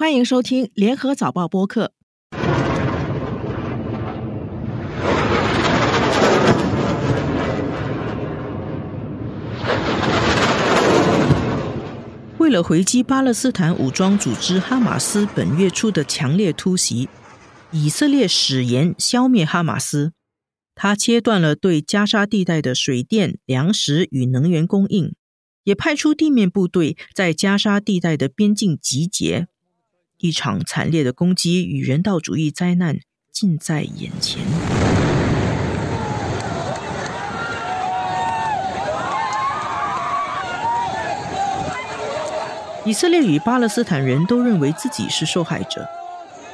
欢迎收听联合早报播客。为了回击巴勒斯坦武装组织哈马斯本月初的强烈突袭，以色列誓言消灭哈马斯。他切断了对加沙地带的水电、粮食与能源供应，也派出地面部队在加沙地带的边境集结。一场惨烈的攻击与人道主义灾难近在眼前。以色列与巴勒斯坦人都认为自己是受害者。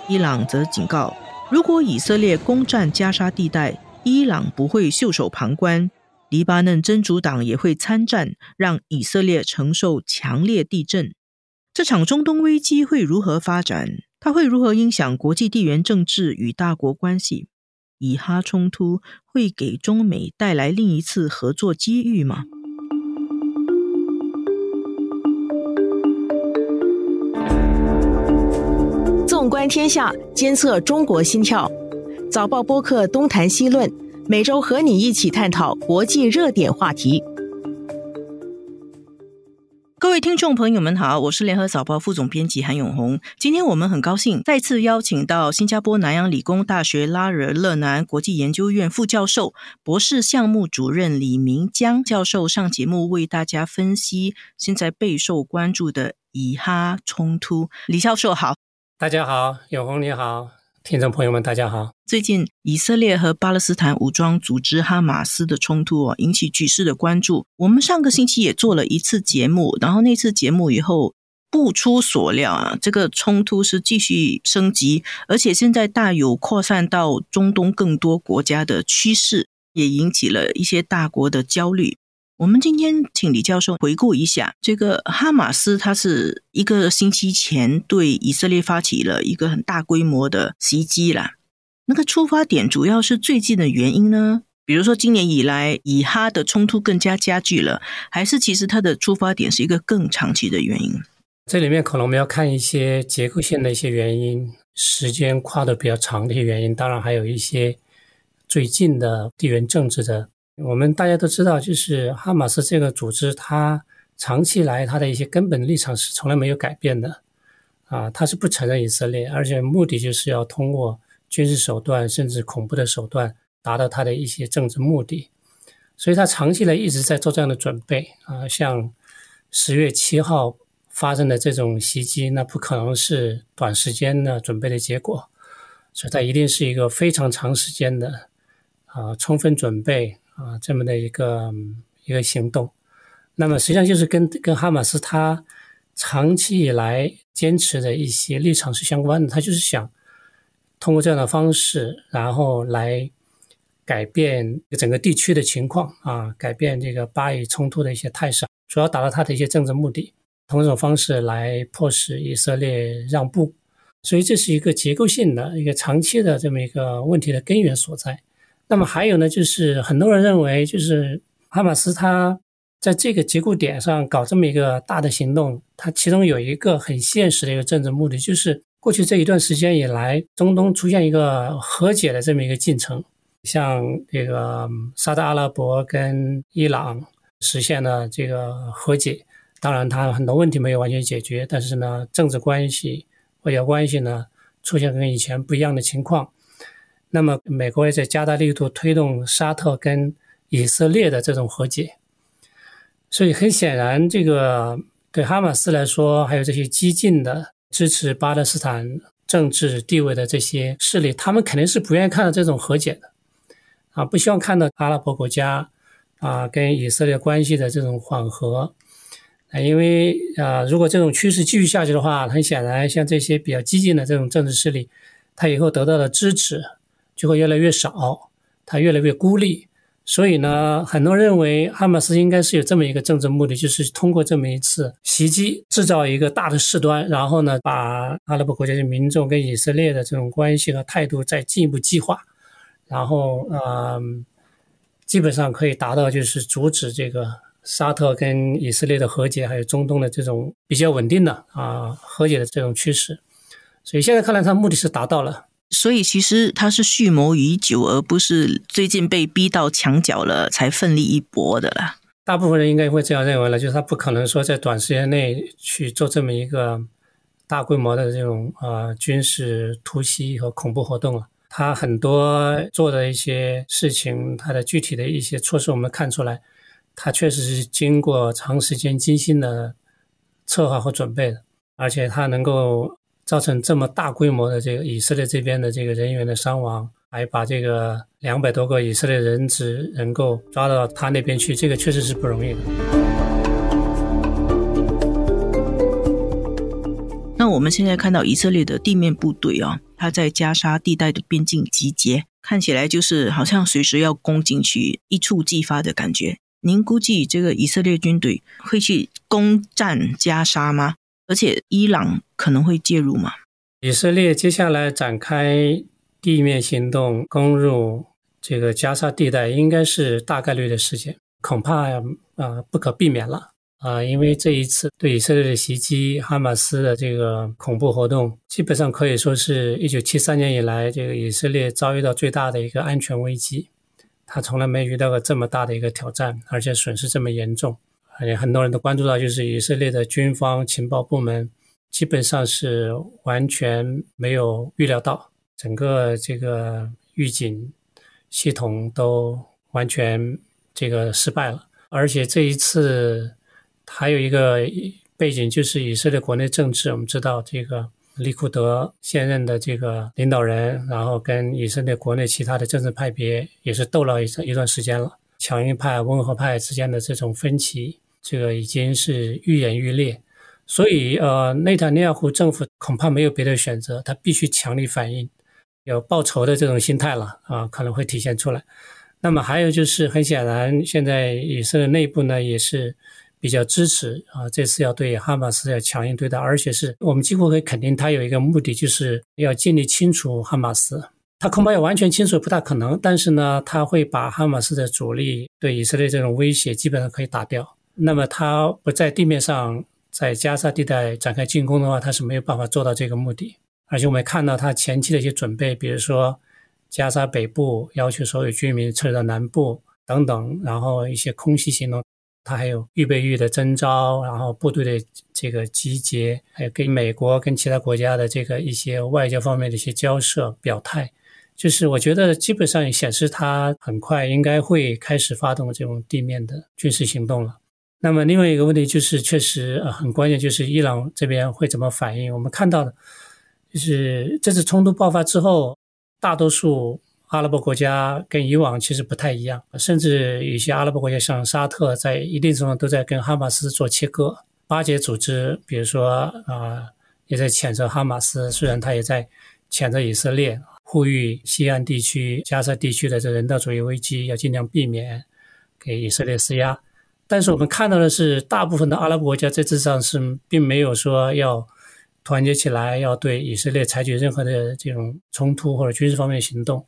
伊朗则警告，如果以色列攻占加沙地带，伊朗不会袖手旁观。黎巴嫩真主党也会参战，让以色列承受强烈地震。这场中东危机会如何发展？它会如何影响国际地缘政治与大国关系？以哈冲突会给中美带来另一次合作机遇吗？纵观天下，监测中国心跳。早报播客东谈西论，每周和你一起探讨国际热点话题。各位听众朋友们好，我是联合早报副总编辑韩永红。今天我们很高兴再次邀请到新加坡南洋理工大学拉惹勒南国际研究院副教授、博士项目主任李明江教授上节目，为大家分析现在备受关注的以哈冲突。李教授好。大家好，永红你好，听众朋友们大家好。最近以色列和巴勒斯坦武装组织哈马斯的冲突哦，引起局势的关注。我们上个星期也做了一次节目，然后那次节目以后不出所料啊，这个冲突是继续升级，而且现在大有扩散到中东更多国家的趋势，也引起了一些大国的焦虑。我们今天请李教授回顾一下，这个哈马斯，它是一个星期前对以色列发起了一个很大规模的袭击啦。那个出发点主要是最近的原因呢？比如说今年以来以哈的冲突更加加剧了，还是其实它的出发点是一个更长期的原因？这里面可能我们要看一些结构性的一些原因，时间跨的比较长的一些原因，当然还有一些最近的地缘政治的。我们大家都知道，就是哈马斯这个组织，它长期来它的一些根本立场是从来没有改变的，啊，它是不承认以色列，而且目的就是要通过军事手段甚至恐怖的手段达到它的一些政治目的，所以它长期来一直在做这样的准备啊，像十月七号发生的这种袭击，那不可能是短时间的准备的结果，所以它一定是一个非常长时间的啊，充分准备。啊，这么的一个一个行动，那么实际上就是跟跟哈马斯他长期以来坚持的一些立场是相关的。他就是想通过这样的方式，然后来改变整个地区的情况啊，改变这个巴以冲突的一些态势，主要达到他的一些政治目的，通过这种方式来迫使以色列让步。所以这是一个结构性的一个长期的这么一个问题的根源所在。那么还有呢，就是很多人认为，就是哈马斯他在这个节骨点上搞这么一个大的行动，它其中有一个很现实的一个政治目的，就是过去这一段时间以来，中东出现一个和解的这么一个进程，像这个沙特阿拉伯跟伊朗实现了这个和解，当然它很多问题没有完全解决，但是呢，政治关系、外交关系呢，出现跟以前不一样的情况。那么，美国也在加大力度推动沙特跟以色列的这种和解，所以很显然，这个对哈马斯来说，还有这些激进的支持巴勒斯坦政治地位的这些势力，他们肯定是不愿意看到这种和解的，啊，不希望看到阿拉伯国家啊跟以色列关系的这种缓和，啊，因为啊，如果这种趋势继续下去的话，很显然，像这些比较激进的这种政治势力，他以后得到的支持。就会越来越少，他越来越孤立，所以呢，很多人认为哈马斯应该是有这么一个政治目的，就是通过这么一次袭击，制造一个大的事端，然后呢，把阿拉伯国家的民众跟以色列的这种关系和态度再进一步激化，然后呃，基本上可以达到就是阻止这个沙特跟以色列的和解，还有中东的这种比较稳定的啊和解的这种趋势。所以现在看来，他目的是达到了。所以其实他是蓄谋已久，而不是最近被逼到墙角了才奋力一搏的啦。大部分人应该会这样认为了，就是他不可能说在短时间内去做这么一个大规模的这种呃军事突袭和恐怖活动了。他很多做的一些事情，他的具体的一些措施，我们看出来，他确实是经过长时间精心的策划和准备的，而且他能够造成这么大规模的这个以色列这边的这个人员的伤亡。还把这个两百多个以色列人质能够抓到他那边去，这个确实是不容易的。那我们现在看到以色列的地面部队啊，他在加沙地带的边境集结，看起来就是好像随时要攻进去，一触即发的感觉。您估计这个以色列军队会去攻占加沙吗？而且伊朗可能会介入吗？以色列接下来展开。地面行动攻入这个加沙地带应该是大概率的事件，恐怕啊不可避免了啊，因为这一次对以色列的袭击，哈马斯的这个恐怖活动，基本上可以说是一九七三年以来这个以色列遭遇到最大的一个安全危机，他从来没遇到过这么大的一个挑战，而且损失这么严重，而且很多人都关注到，就是以色列的军方情报部门基本上是完全没有预料到。整个这个预警系统都完全这个失败了，而且这一次还有一个背景，就是以色列国内政治。我们知道，这个利库德现任的这个领导人，然后跟以色列国内其他的政治派别也是斗了一一段时间了。强硬派、温和派之间的这种分歧，这个已经是愈演愈烈。所以，呃，内塔尼亚胡政府恐怕没有别的选择，他必须强力反应。有报仇的这种心态了啊，可能会体现出来。那么还有就是，很显然，现在以色列内部呢也是比较支持啊，这次要对哈马斯要强硬对待，而且是我们几乎可以肯定，他有一个目的，就是要尽力清除哈马斯。他恐怕要完全清除不大可能，但是呢，他会把哈马斯的主力对以色列这种威胁基本上可以打掉。那么他不在地面上在加沙地带展开进攻的话，他是没有办法做到这个目的。而且我们看到他前期的一些准备，比如说加沙北部要求所有居民撤离到南部等等，然后一些空袭行动，他还有预备役的征召，然后部队的这个集结，还有跟美国跟其他国家的这个一些外交方面的一些交涉表态，就是我觉得基本上显示他很快应该会开始发动这种地面的军事行动了。那么另外一个问题就是，确实呃很关键，就是伊朗这边会怎么反应？我们看到的。就是这次冲突爆发之后，大多数阿拉伯国家跟以往其实不太一样，甚至有些阿拉伯国家像沙特，在一定程度都在跟哈马斯做切割。巴解组织，比如说啊，也在谴责哈马斯，虽然他也在谴责以色列，呼吁西岸地区、加沙地区的这人道主义危机要尽量避免给以色列施压。但是我们看到的是，大部分的阿拉伯国家在这上是并没有说要。团结起来，要对以色列采取任何的这种冲突或者军事方面的行动。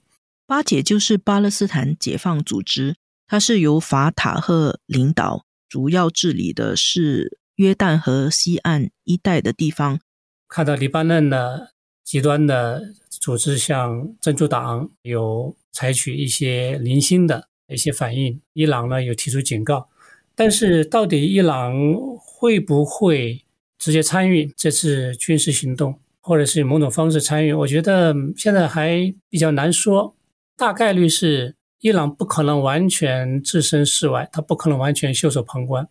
巴解就是巴勒斯坦解放组织，它是由法塔赫领导，主要治理的是约旦河西岸一带的地方。看到黎巴嫩的极端的组织，像真主党有采取一些零星的一些反应，伊朗呢有提出警告，但是到底伊朗会不会？直接参与这次军事行动，或者是某种方式参与，我觉得现在还比较难说。大概率是伊朗不可能完全置身事外，他不可能完全袖手旁观，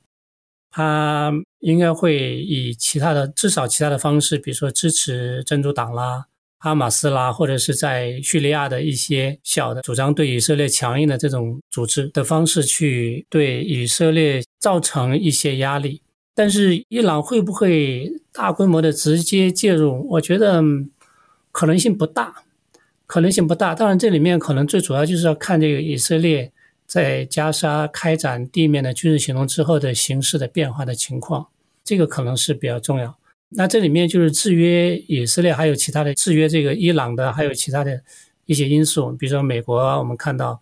他应该会以其他的至少其他的方式，比如说支持真主党啦、哈马斯啦，或者是在叙利亚的一些小的主张对以色列强硬的这种组织的方式，去对以色列造成一些压力。但是伊朗会不会大规模的直接介入？我觉得可能性不大，可能性不大。当然，这里面可能最主要就是要看这个以色列在加沙开展地面的军事行动之后的形势的变化的情况，这个可能是比较重要。那这里面就是制约以色列，还有其他的制约这个伊朗的，还有其他的一些因素，比如说美国，我们看到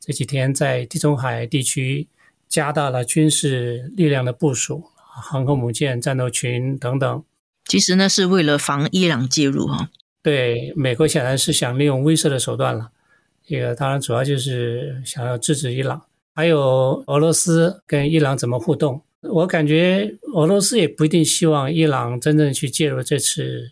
这几天在地中海地区加大了军事力量的部署。航空母舰、战斗群等等，其实呢是为了防伊朗介入哈。对，美国显然是想利用威慑的手段了。这个当然主要就是想要制止伊朗。还有俄罗斯跟伊朗怎么互动？我感觉俄罗斯也不一定希望伊朗真正去介入这次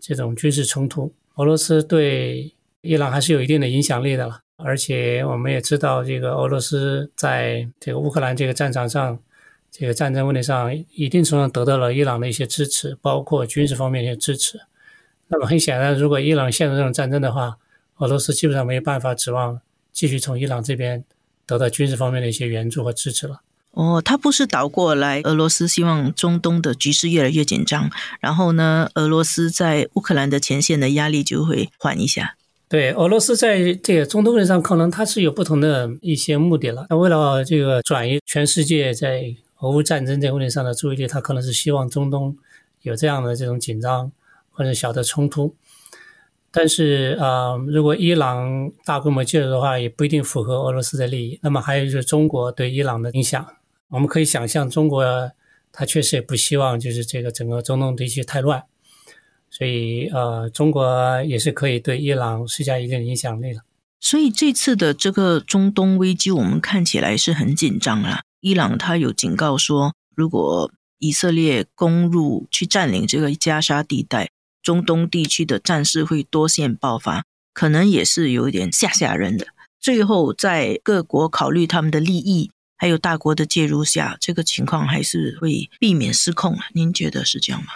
这种军事冲突。俄罗斯对伊朗还是有一定的影响力的了。而且我们也知道，这个俄罗斯在这个乌克兰这个战场上，这个战争问题上，一定程度上得到了伊朗的一些支持，包括军事方面的一些支持。那么很显然，如果伊朗陷入这种战争的话，俄罗斯基本上没有办法指望继续从伊朗这边得到军事方面的一些援助和支持了。哦，他不是倒过来，俄罗斯希望中东的局势越来越紧张，然后呢，俄罗斯在乌克兰的前线的压力就会缓一下。对，俄罗斯在这个中东问题上，可能它是有不同的一些目的了。那为了这个转移全世界在俄乌战争这个问题上的注意力，他可能是希望中东有这样的这种紧张或者小的冲突。但是啊，如果伊朗大规模介入的话，也不一定符合俄罗斯的利益。那么还有就是中国对伊朗的影响，我们可以想象，中国他确实也不希望就是这个整个中东地区太乱。所以，呃，中国也是可以对伊朗施加一定影响力的。所以这次的这个中东危机，我们看起来是很紧张了。伊朗他有警告说，如果以色列攻入去占领这个加沙地带，中东地区的战事会多线爆发，可能也是有一点吓吓人的。最后，在各国考虑他们的利益，还有大国的介入下，这个情况还是会避免失控啊？您觉得是这样吗？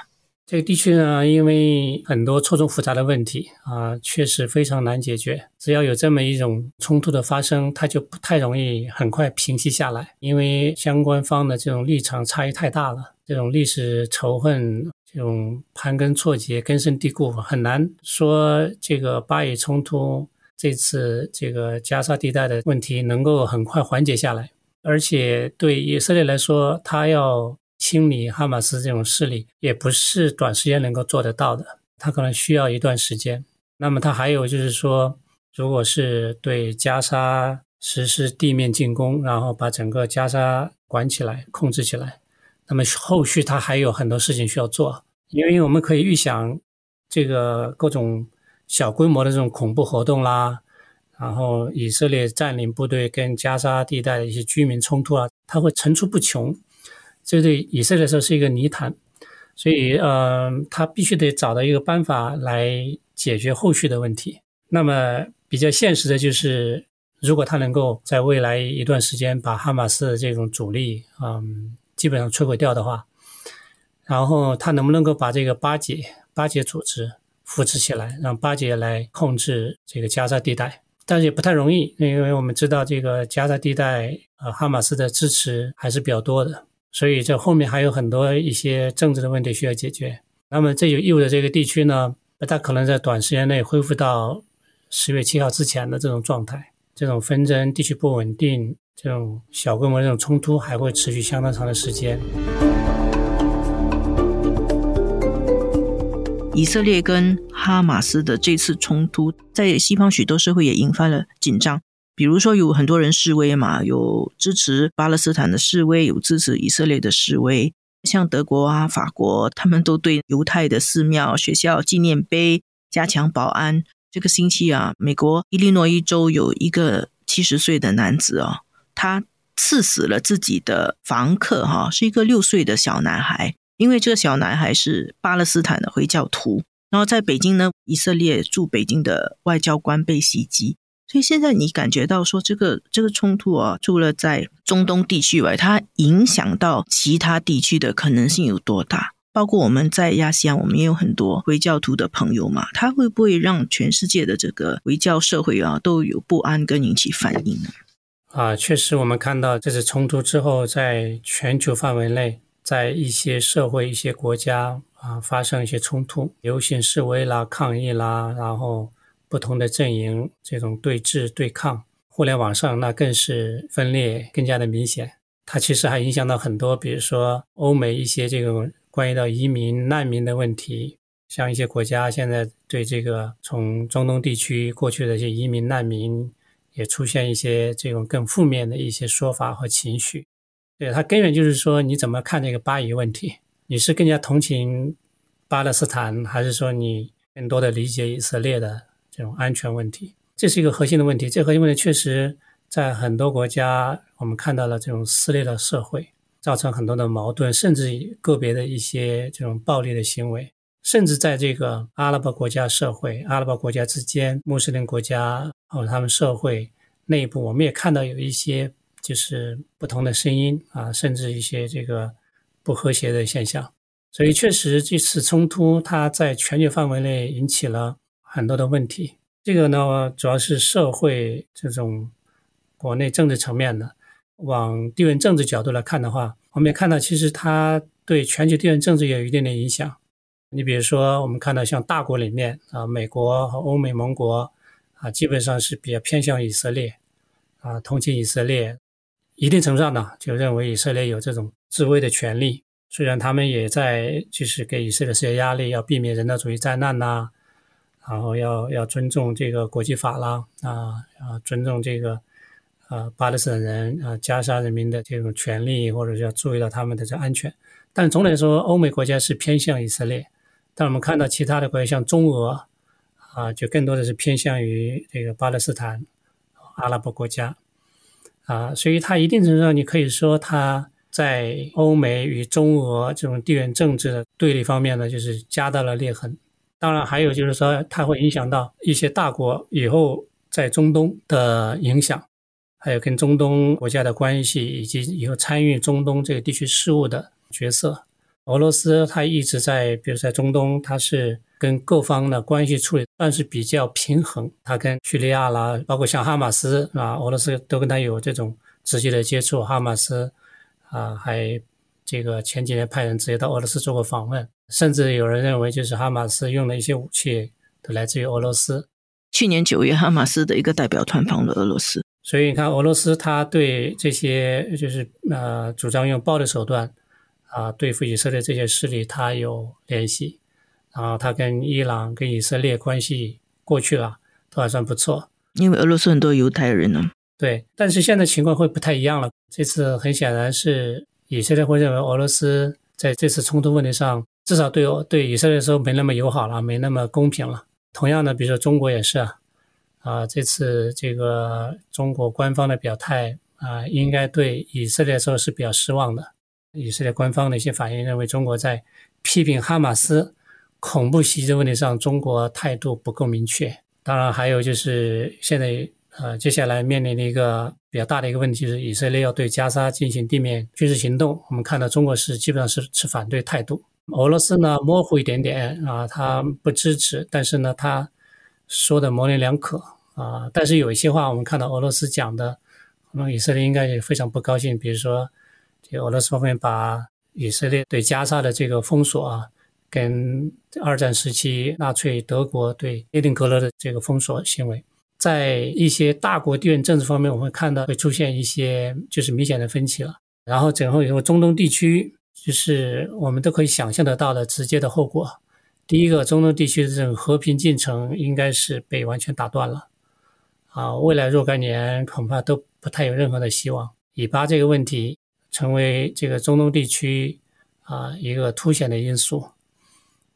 这个地区呢，因为很多错综复杂的问题啊，确实非常难解决。只要有这么一种冲突的发生，它就不太容易很快平息下来，因为相关方的这种立场差异太大了，这种历史仇恨、这种盘根错节、根深蒂固，很难说这个巴以冲突这次这个加沙地带的问题能够很快缓解下来。而且对以色列来说，他要。清理哈马斯这种势力也不是短时间能够做得到的，他可能需要一段时间。那么他还有就是说，如果是对加沙实施地面进攻，然后把整个加沙管起来、控制起来，那么后续他还有很多事情需要做。因为我们可以预想，这个各种小规模的这种恐怖活动啦，然后以色列占领部队跟加沙地带的一些居民冲突啊，它会层出不穷。这对以色列来说是一个泥潭，所以，呃，他必须得找到一个办法来解决后续的问题。那么，比较现实的就是，如果他能够在未来一段时间把哈马斯的这种主力，嗯，基本上摧毁掉的话，然后他能不能够把这个巴解巴解组织扶持起来，让巴解来控制这个加沙地带？但是也不太容易，因为我们知道这个加沙地带，呃，哈马斯的支持还是比较多的。所以这后面还有很多一些政治的问题需要解决。那么这就意味着这个地区呢，不大可能在短时间内恢复到十月七号之前的这种状态。这种纷争、地区不稳定、这种小规模这种冲突还会持续相当长的时间。以色列跟哈马斯的这次冲突，在西方许多社会也引发了紧张。比如说，有很多人示威嘛，有支持巴勒斯坦的示威，有支持以色列的示威。像德国啊、法国，他们都对犹太的寺庙、学校、纪念碑加强保安。这个星期啊，美国伊利诺伊州有一个七十岁的男子哦，他刺死了自己的房客哈，是一个六岁的小男孩。因为这个小男孩是巴勒斯坦的回教徒。然后在北京呢，以色列驻北京的外交官被袭击。所以现在你感觉到说这个这个冲突啊，除了在中东地区外，它影响到其他地区的可能性有多大？包括我们在亚细安，我们也有很多回教徒的朋友嘛，他会不会让全世界的这个回教社会啊都有不安跟引起反应呢？啊，确实，我们看到这次冲突之后，在全球范围内，在一些社会、一些国家啊发生一些冲突、游行示威啦、抗议啦，然后。不同的阵营这种对峙对抗，互联网上那更是分裂更加的明显。它其实还影响到很多，比如说欧美一些这种关于到移民难民的问题，像一些国家现在对这个从中东地区过去的一些移民难民，也出现一些这种更负面的一些说法和情绪。对它根源就是说，你怎么看这个巴以问题？你是更加同情巴勒斯坦，还是说你更多的理解以色列的这种安全问题？这是一个核心的问题。这核心问题确实在很多国家，我们看到了这种撕裂的社会，造成很多的矛盾，甚至个别的一些这种暴力的行为，甚至在这个阿拉伯国家社会、阿拉伯国家之间、穆斯林国家或者他们社会内部，我们也看到有一些就是不同的声音啊，甚至一些这个不和谐的现象。所以，确实这次冲突它在全球范围内引起了很多的问题。这个呢，主要是社会这种国内政治层面的。往地缘政治角度来看的话，我们也看到，其实它对全球地缘政治也有一定的影响。你比如说，我们看到像大国里面啊，美国和欧美盟国啊，基本上是比较偏向以色列啊，同情以色列，一定程度上呢，就认为以色列有这种自卫的权利。虽然他们也在就是给以色列施加压力，要避免人道主义灾难呐。然后要要尊重这个国际法啦，啊啊，尊重这个呃巴勒斯坦人啊加沙人民的这种权利，或者要注意到他们的这安全。但总的来说，欧美国家是偏向以色列，但我们看到其他的国家，像中俄啊，就更多的是偏向于这个巴勒斯坦阿拉伯国家啊，所以它一定程度上，你可以说它在欧美与中俄这种地缘政治的对立方面呢，就是加大了裂痕。当然，还有就是说，它会影响到一些大国以后在中东的影响，还有跟中东国家的关系，以及以后参与中东这个地区事务的角色。俄罗斯它一直在，比如在中东，它是跟各方的关系处理算是比较平衡。它跟叙利亚啦，包括像哈马斯啊，俄罗斯都跟他有这种直接的接触。哈马斯啊，还这个前几年派人直接到俄罗斯做过访问。甚至有人认为，就是哈马斯用的一些武器都来自于俄罗斯。去年九月，哈马斯的一个代表团访了俄罗斯，所以你看，俄罗斯他对这些就是呃主张用暴力手段啊对付以色列这些势力，他有联系。然后他跟伊朗、跟以色列关系过去了都还算不错，因为俄罗斯很多犹太人呢。对，但是现在情况会不太一样了。这次很显然是以色列会认为俄罗斯在这次冲突问题上。至少对对以色列说没那么友好了，没那么公平了。同样的，比如说中国也是啊，啊，这次这个中国官方的表态啊，应该对以色列说是比较失望的。以色列官方的一些反应认为，中国在批评哈马斯恐怖袭击问题上，中国态度不够明确。当然，还有就是现在呃，接下来面临的一个比较大的一个问题，就是以色列要对加沙进行地面军事行动。我们看到中国是基本上是持反对态度。俄罗斯呢模糊一点点啊，他不支持，但是呢他说的模棱两可啊。但是有一些话我们看到俄罗斯讲的，可能以色列应该也非常不高兴。比如说，就俄罗斯方面把以色列对加沙的这个封锁啊，跟二战时期纳粹德国对列宁格勒的这个封锁行为，在一些大国地缘政治方面，我们看到会出现一些就是明显的分歧了。然后整个以后中东地区。就是我们都可以想象得到的直接的后果。第一个，中东地区的这种和平进程应该是被完全打断了，啊，未来若干年恐怕都不太有任何的希望。以巴这个问题成为这个中东地区啊一个凸显的因素，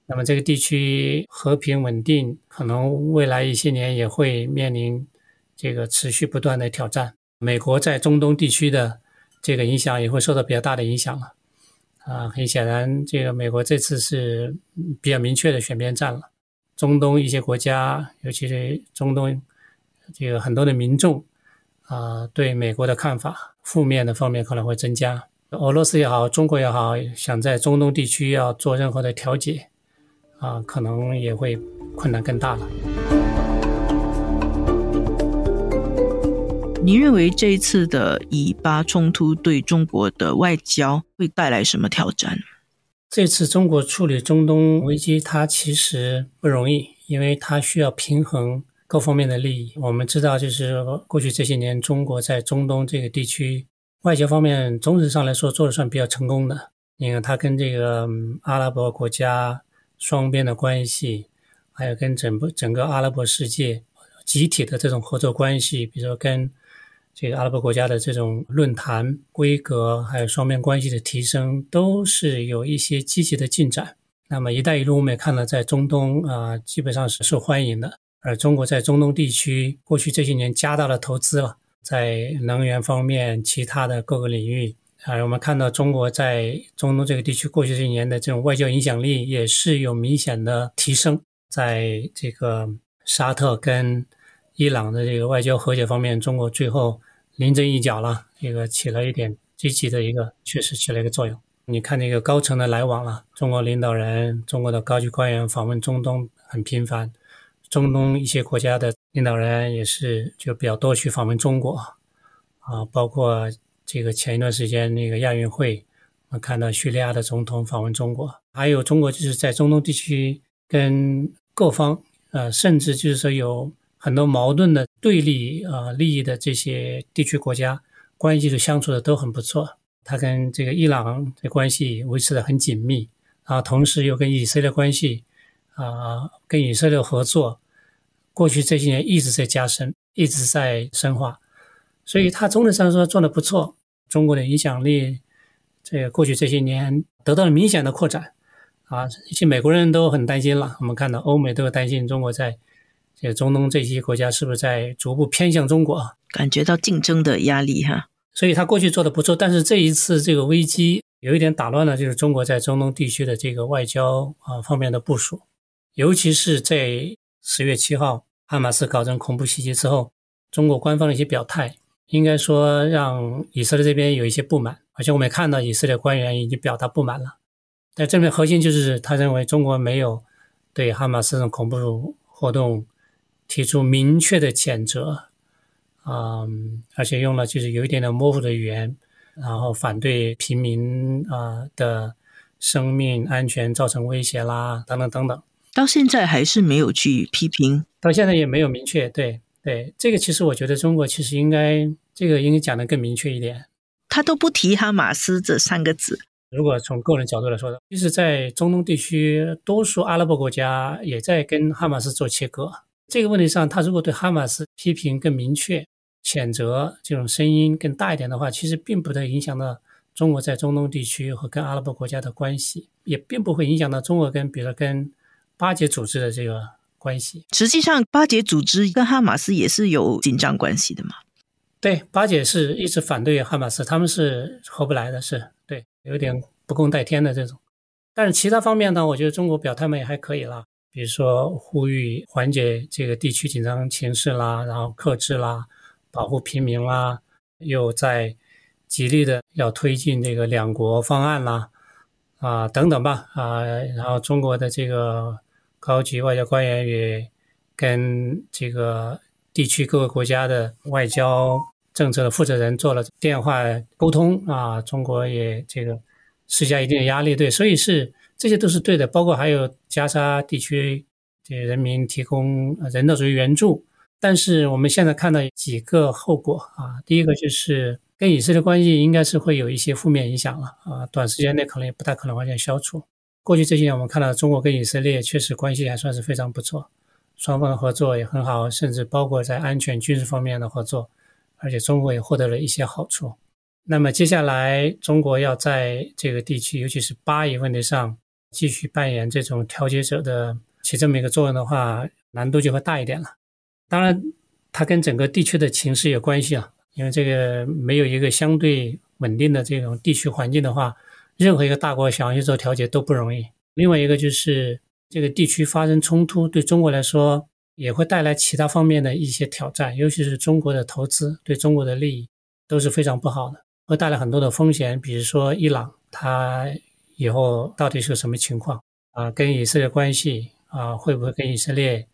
那么这个地区和平稳定可能未来一些年也会面临这个持续不断的挑战。美国在中东地区的这个影响也会受到比较大的影响了。啊，很显然，这个美国这次是比较明确的选边站了。中东一些国家，尤其是中东这个很多的民众啊，对美国的看法负面的方面可能会增加。俄罗斯也好，中国也好，想在中东地区要做任何的调解啊，可能也会困难更大了。您认为这一次的以巴冲突对中国的外交会带来什么挑战？这次中国处理中东危机，它其实不容易，因为它需要平衡各方面的利益。我们知道，就是过去这些年，中国在中东这个地区外交方面，总体上来说做的算比较成功的。你看，它跟这个阿拉伯国家双边的关系，还有跟整个整个阿拉伯世界集体的这种合作关系，比如说跟。这个阿拉伯国家的这种论坛规格，还有双边关系的提升，都是有一些积极的进展。那么“一带一路”我们也看到，在中东啊，基本上是受欢迎的。而中国在中东地区过去这些年加大了投资了，在能源方面、其他的各个领域啊，我们看到中国在中东这个地区过去这些年的这种外交影响力也是有明显的提升。在这个沙特跟伊朗的这个外交和解方面，中国最后临阵一脚了，这个起了一点积极的一个，确实起了一个作用。你看那个高层的来往了，中国领导人、中国的高级官员访问中东很频繁。中东一些国家的领导人也是就比较多去访问中国，啊，包括这个前一段时间那个亚运会，我看到叙利亚的总统访问中国，还有中国就是在中东地区跟各方，呃，甚至就是说有很多矛盾的对立啊利益的这些地区国家关系就相处的都很不错。他跟这个伊朗的关系维持的很紧密，啊，同时又跟以色列关系。啊，跟以色列合作，过去这些年一直在加深，一直在深化，所以他总体上说做的不错。中国的影响力，这个过去这些年得到了明显的扩展。啊，一些美国人都很担心了。我们看到欧美都担心中国在这个中东这些国家是不是在逐步偏向中国，感觉到竞争的压力哈。所以他过去做的不错，但是这一次这个危机有一点打乱了，就是中国在中东地区的这个外交啊方面的部署。尤其是在十月七号，哈马斯搞成恐怖袭击之后，中国官方的一些表态，应该说让以色列这边有一些不满，而且我们也看到以色列官员已经表达不满了。但这边核心就是他认为中国没有对哈马斯这种恐怖活动提出明确的谴责，啊，而且用了就是有一点点模糊的语言，然后反对平民啊的生命安全造成威胁啦，等等等等。到现在还是没有去批评，到现在也没有明确。对对，这个其实我觉得中国其实应该这个应该讲的更明确一点。他都不提哈马斯这三个字。如果从个人角度来说的，其实，在中东地区，多数阿拉伯国家也在跟哈马斯做切割。这个问题上，他如果对哈马斯批评更明确、谴责这种声音更大一点的话，其实并不太影响到中国在中东地区和跟阿拉伯国家的关系，也并不会影响到中国跟比如说跟。巴结组织的这个关系，实际上巴结组织跟哈马斯也是有紧张关系的嘛？对，巴结是一直反对哈马斯，他们是合不来的，是对，有点不共戴天的这种。但是其他方面呢，我觉得中国表态嘛也还可以啦，比如说呼吁缓解这个地区紧张情势啦，然后克制啦，保护平民啦，又在极力的要推进这个两国方案啦，啊等等吧，啊，然后中国的这个。高级外交官员也跟这个地区各个国家的外交政策的负责人做了电话沟通啊，中国也这个施加一定的压力，对，所以是这些都是对的，包括还有加沙地区给人民提供人道主义援助，但是我们现在看到几个后果啊，第一个就是跟以色列关系应该是会有一些负面影响了啊，短时间内可能也不太可能完全消除。过去这些年，我们看到中国跟以色列确实关系还算是非常不错，双方的合作也很好，甚至包括在安全军事方面的合作，而且中国也获得了一些好处。那么接下来，中国要在这个地区，尤其是巴以问题上，继续扮演这种调解者的起这么一个作用的话，难度就会大一点了。当然，它跟整个地区的情势有关系啊，因为这个没有一个相对稳定的这种地区环境的话。任何一个大国想要去做调解都不容易。另外一个就是这个地区发生冲突，对中国来说也会带来其他方面的一些挑战，尤其是中国的投资对中国的利益都是非常不好的，会带来很多的风险。比如说伊朗，它以后到底是个什么情况啊？跟以色列关系啊，会不会跟以色列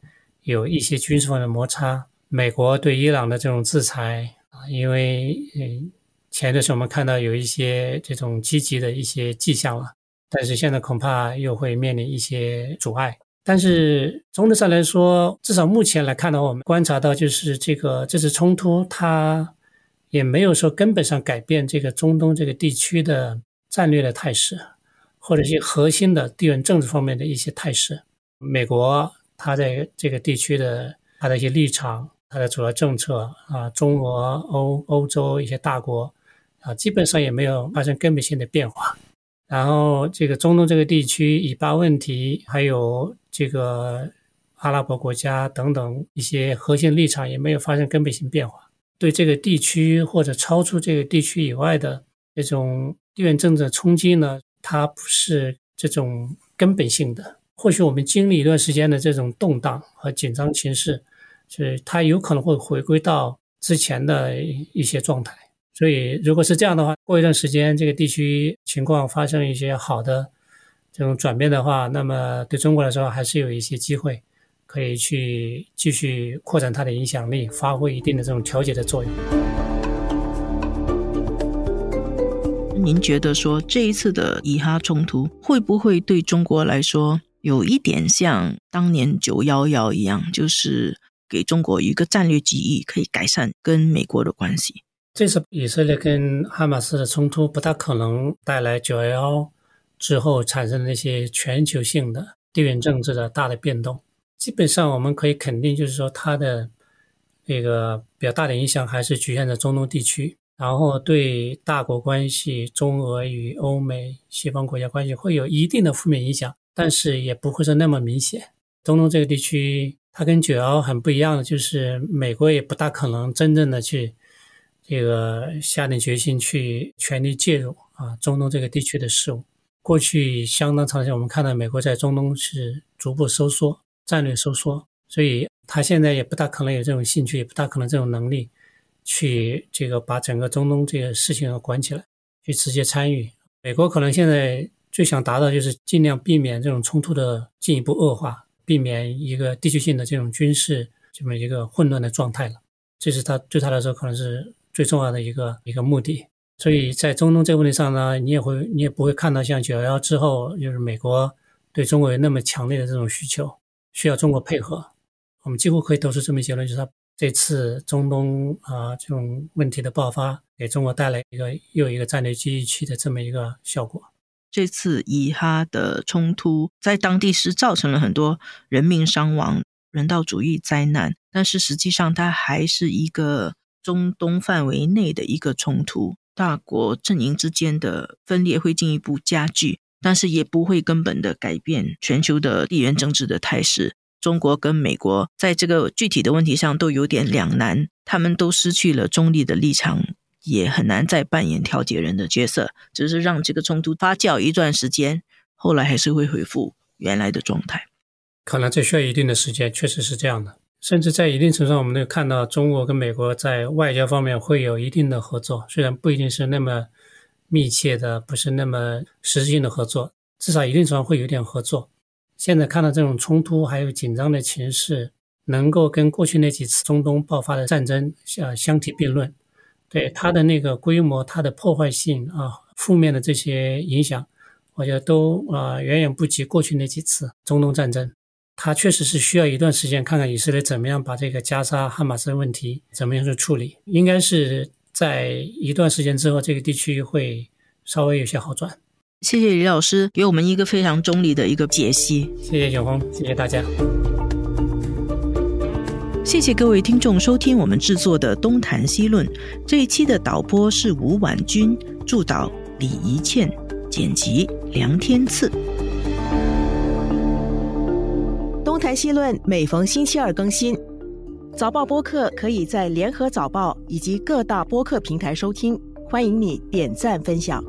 有一些军事方面的摩擦？美国对伊朗的这种制裁啊，因为嗯。前一段时间我们看到有一些这种积极的一些迹象了，但是现在恐怕又会面临一些阻碍。但是总体上来说，至少目前来看的话，我们观察到就是这个这次冲突它也没有说根本上改变这个中东这个地区的战略的态势，或者一些核心的地缘政治方面的一些态势。美国它在这个地区的它的一些立场、它的主要政策啊，中俄欧欧洲一些大国。啊，基本上也没有发生根本性的变化。然后这个中东这个地区以巴问题，还有这个阿拉伯国家等等一些核心立场也没有发生根本性变化。对这个地区或者超出这个地区以外的这种地缘政治冲击呢，它不是这种根本性的。或许我们经历一段时间的这种动荡和紧张情势，是它有可能会回归到之前的一些状态。所以，如果是这样的话，过一段时间这个地区情况发生一些好的这种转变的话，那么对中国来说还是有一些机会，可以去继续扩展它的影响力，发挥一定的这种调节的作用。您觉得说这一次的以哈冲突会不会对中国来说？有一点像当年九幺幺一样，就是给中国一个战略机遇，可以改善跟美国的关系。这次以色列跟哈马斯的冲突不大可能带来九幺幺之后产生的那些全球性的地缘政治的大的变动。基本上我们可以肯定，就是说它的那个比较大的影响还是局限在中东地区，然后对大国关系、中俄与欧美西方国家关系会有一定的负面影响。但是也不会是那么明显。中东这个地区，它跟九幺很不一样的，就是美国也不大可能真正的去这个下定决心去全力介入啊中东这个地区的事务。过去相当长时间，我们看到美国在中东是逐步收缩、战略收缩，所以他现在也不大可能有这种兴趣，也不大可能这种能力去这个把整个中东这个事情要管起来，去直接参与。美国可能现在。最想达到就是尽量避免这种冲突的进一步恶化，避免一个地区性的这种军事这么一个混乱的状态了。这是他对他来说可能是最重要的一个一个目的。所以在中东这个问题上呢，你也会你也不会看到像九幺幺之后，就是美国对中国有那么强烈的这种需求，需要中国配合。我们几乎可以得出这么结论，就是他这次中东啊这种问题的爆发，给中国带来一个又一个战略机遇期的这么一个效果。这次以哈的冲突在当地是造成了很多人命伤亡、人道主义灾难，但是实际上它还是一个中东范围内的一个冲突，大国阵营之间的分裂会进一步加剧，但是也不会根本的改变全球的地缘政治的态势。中国跟美国在这个具体的问题上都有点两难，他们都失去了中立的立场。也很难再扮演调解人的角色，只是让这个冲突发酵一段时间，后来还是会恢复原来的状态。可能这需要一定的时间，确实是这样的。甚至在一定程度上，我们能看到中国跟美国在外交方面会有一定的合作，虽然不一定是那么密切的，不是那么实质性的合作，至少一定程度上会有点合作。现在看到这种冲突还有紧张的情势，能够跟过去那几次中东爆发的战争相相提并论。对它的那个规模、它的破坏性啊，负面的这些影响，我觉得都啊远远不及过去那几次中东战争。它确实是需要一段时间，看看以色列怎么样把这个加沙、哈马斯问题怎么样去处理。应该是在一段时间之后，这个地区会稍微有些好转。谢谢李老师给我们一个非常中立的一个解析。谢谢永峰，谢谢大家。谢谢各位听众收听我们制作的《东谈西论》这一期的导播是吴婉君，助导李怡倩，剪辑梁天赐。《东谈西论》每逢星期二更新，早报播客可以在联合早报以及各大播客平台收听，欢迎你点赞分享。